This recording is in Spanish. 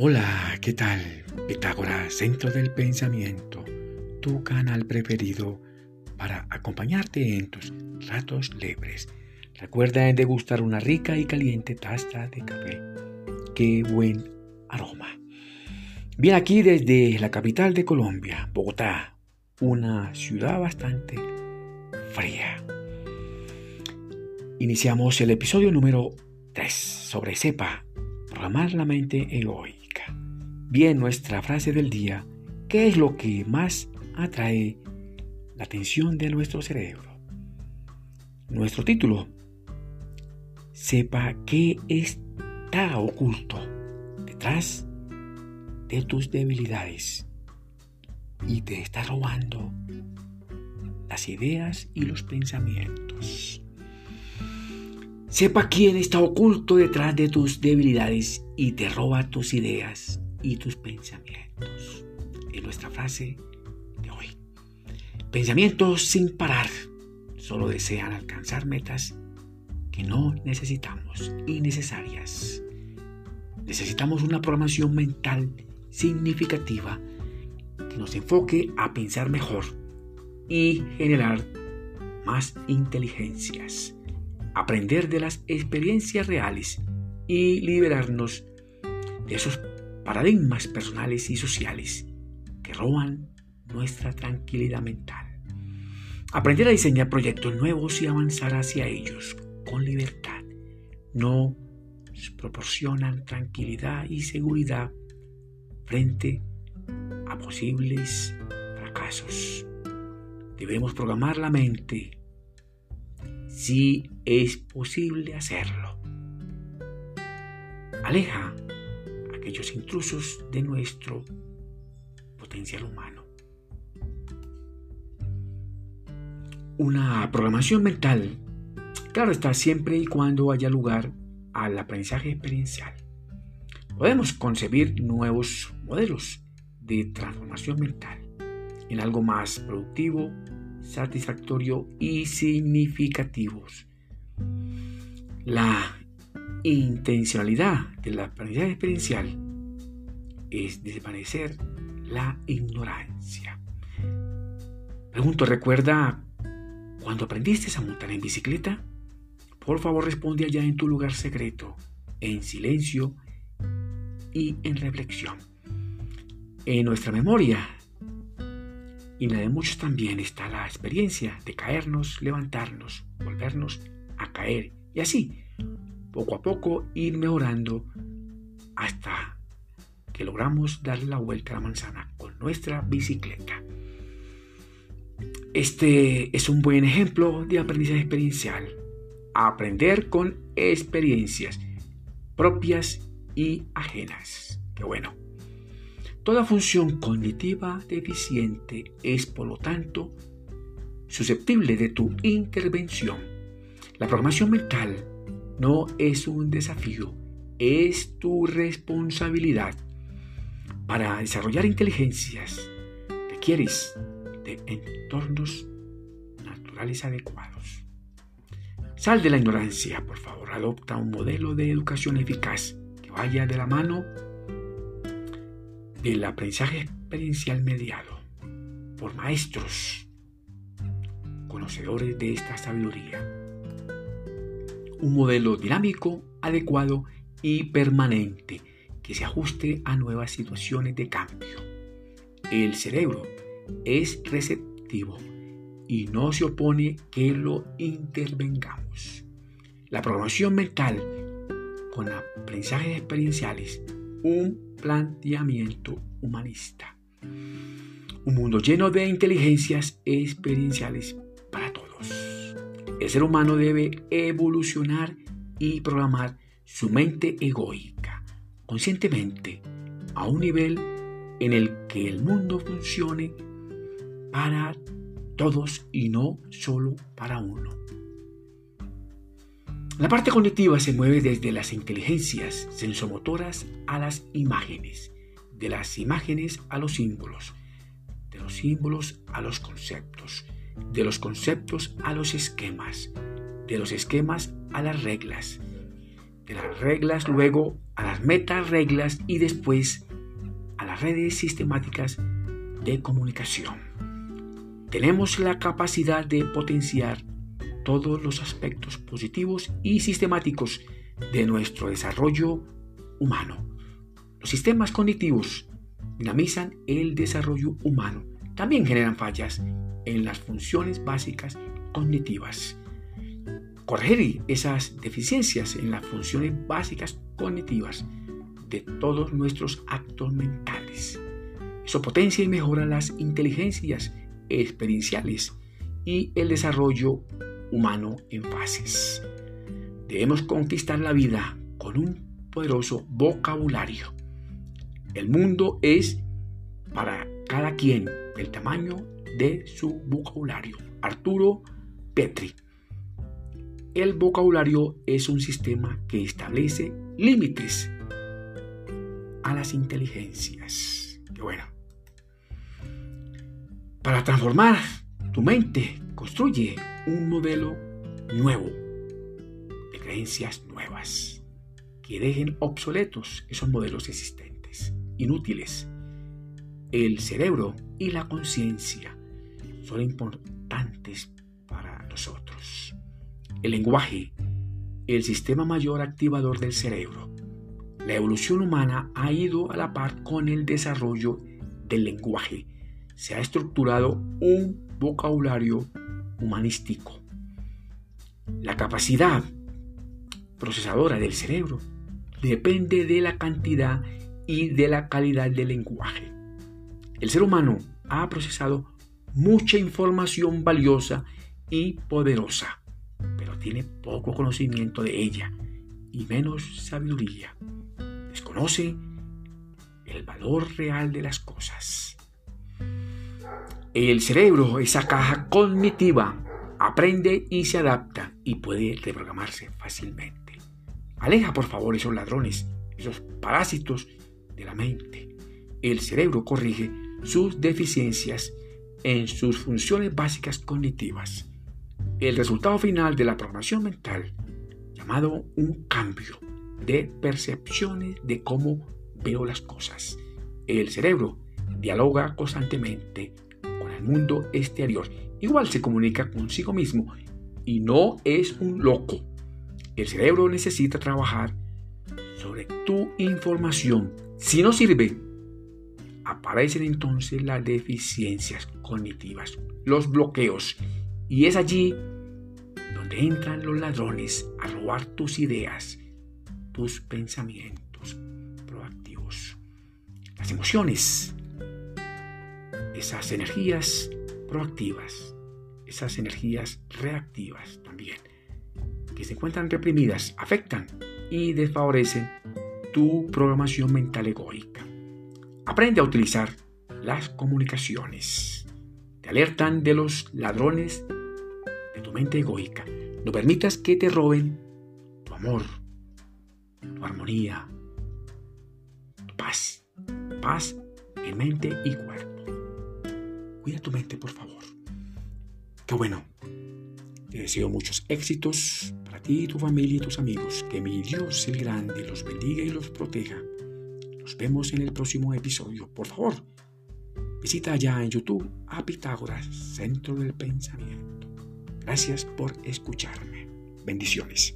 Hola, ¿qué tal? Pitágoras, Centro del Pensamiento, tu canal preferido para acompañarte en tus ratos libres. Recuerda degustar una rica y caliente taza de café. ¡Qué buen aroma! Bien, aquí desde la capital de Colombia, Bogotá, una ciudad bastante fría. Iniciamos el episodio número 3 sobre CEPA, programar la mente egoísta bien nuestra frase del día, ¿qué es lo que más atrae la atención de nuestro cerebro? Nuestro título, sepa qué está oculto detrás de tus debilidades y te está robando las ideas y los pensamientos. Sepa quién está oculto detrás de tus debilidades y te roba tus ideas y tus pensamientos. Es nuestra frase de hoy. Pensamientos sin parar solo desean alcanzar metas que no necesitamos y necesarias. Necesitamos una programación mental significativa que nos enfoque a pensar mejor y generar más inteligencias, aprender de las experiencias reales y liberarnos de esos paradigmas personales y sociales que roban nuestra tranquilidad mental. Aprender a diseñar proyectos nuevos y avanzar hacia ellos con libertad nos proporcionan tranquilidad y seguridad frente a posibles fracasos. Debemos programar la mente si es posible hacerlo. Aleja aquellos intrusos de nuestro potencial humano. Una programación mental, claro está, siempre y cuando haya lugar al aprendizaje experiencial. Podemos concebir nuevos modelos de transformación mental en algo más productivo, satisfactorio y significativos. La intencionalidad de la aprendizaje experiencial es desvanecer la ignorancia. Pregunto, ¿recuerda cuando aprendiste a montar en bicicleta? Por favor responde allá en tu lugar secreto, en silencio y en reflexión. En nuestra memoria y en la de muchos también está la experiencia de caernos, levantarnos, volvernos a caer y así poco a poco ir mejorando hasta que logramos darle la vuelta a la manzana con nuestra bicicleta. Este es un buen ejemplo de aprendizaje experiencial. Aprender con experiencias propias y ajenas. Qué bueno. Toda función cognitiva deficiente es, por lo tanto, susceptible de tu intervención. La programación mental no es un desafío, es tu responsabilidad. Para desarrollar inteligencias requieres de entornos naturales adecuados. Sal de la ignorancia, por favor, adopta un modelo de educación eficaz que vaya de la mano del aprendizaje experiencial mediado por maestros conocedores de esta sabiduría un modelo dinámico, adecuado y permanente que se ajuste a nuevas situaciones de cambio. El cerebro es receptivo y no se opone que lo intervengamos. La programación mental con aprendizajes experienciales, un planteamiento humanista. Un mundo lleno de inteligencias experienciales el ser humano debe evolucionar y programar su mente egoica conscientemente a un nivel en el que el mundo funcione para todos y no solo para uno. La parte cognitiva se mueve desde las inteligencias sensomotoras a las imágenes, de las imágenes a los símbolos, de los símbolos a los conceptos, de los conceptos a los esquemas, de los esquemas a las reglas, de las reglas, luego a las metas reglas y después a las redes sistemáticas de comunicación. Tenemos la capacidad de potenciar todos los aspectos positivos y sistemáticos de nuestro desarrollo humano. Los sistemas cognitivos dinamizan el desarrollo humano. También generan fallas en las funciones básicas cognitivas. Corregir esas deficiencias en las funciones básicas cognitivas de todos nuestros actos mentales. Eso potencia y mejora las inteligencias experienciales y el desarrollo humano en fases. Debemos conquistar la vida con un poderoso vocabulario. El mundo es para cada quien el tamaño de su vocabulario. Arturo Petri. El vocabulario es un sistema que establece límites a las inteligencias. Qué bueno. Para transformar tu mente, construye un modelo nuevo de creencias nuevas que dejen obsoletos esos modelos existentes, inútiles. El cerebro y la conciencia son importantes para nosotros. El lenguaje, el sistema mayor activador del cerebro. La evolución humana ha ido a la par con el desarrollo del lenguaje. Se ha estructurado un vocabulario humanístico. La capacidad procesadora del cerebro depende de la cantidad y de la calidad del lenguaje. El ser humano ha procesado mucha información valiosa y poderosa, pero tiene poco conocimiento de ella y menos sabiduría. Desconoce el valor real de las cosas. El cerebro, esa caja cognitiva, aprende y se adapta y puede reprogramarse fácilmente. Aleja por favor esos ladrones, esos parásitos de la mente. El cerebro corrige sus deficiencias en sus funciones básicas cognitivas. El resultado final de la programación mental, llamado un cambio de percepciones de cómo veo las cosas. El cerebro dialoga constantemente con el mundo exterior. Igual se comunica consigo mismo y no es un loco. El cerebro necesita trabajar sobre tu información. Si no sirve, aparecen entonces las deficiencias cognitivas, los bloqueos. Y es allí donde entran los ladrones a robar tus ideas, tus pensamientos proactivos. Las emociones, esas energías proactivas, esas energías reactivas también, que se encuentran reprimidas, afectan y desfavorecen tu programación mental egoica. Aprende a utilizar las comunicaciones. Te alertan de los ladrones de tu mente egoica. No permitas que te roben tu amor, tu armonía, tu paz. Paz en mente y cuerpo. Cuida tu mente, por favor. Qué bueno. Te deseo muchos éxitos para ti, tu familia y tus amigos. Que mi Dios el Grande los bendiga y los proteja nos vemos en el próximo episodio. Por favor, visita allá en YouTube a Pitágoras, Centro del Pensamiento. Gracias por escucharme. Bendiciones.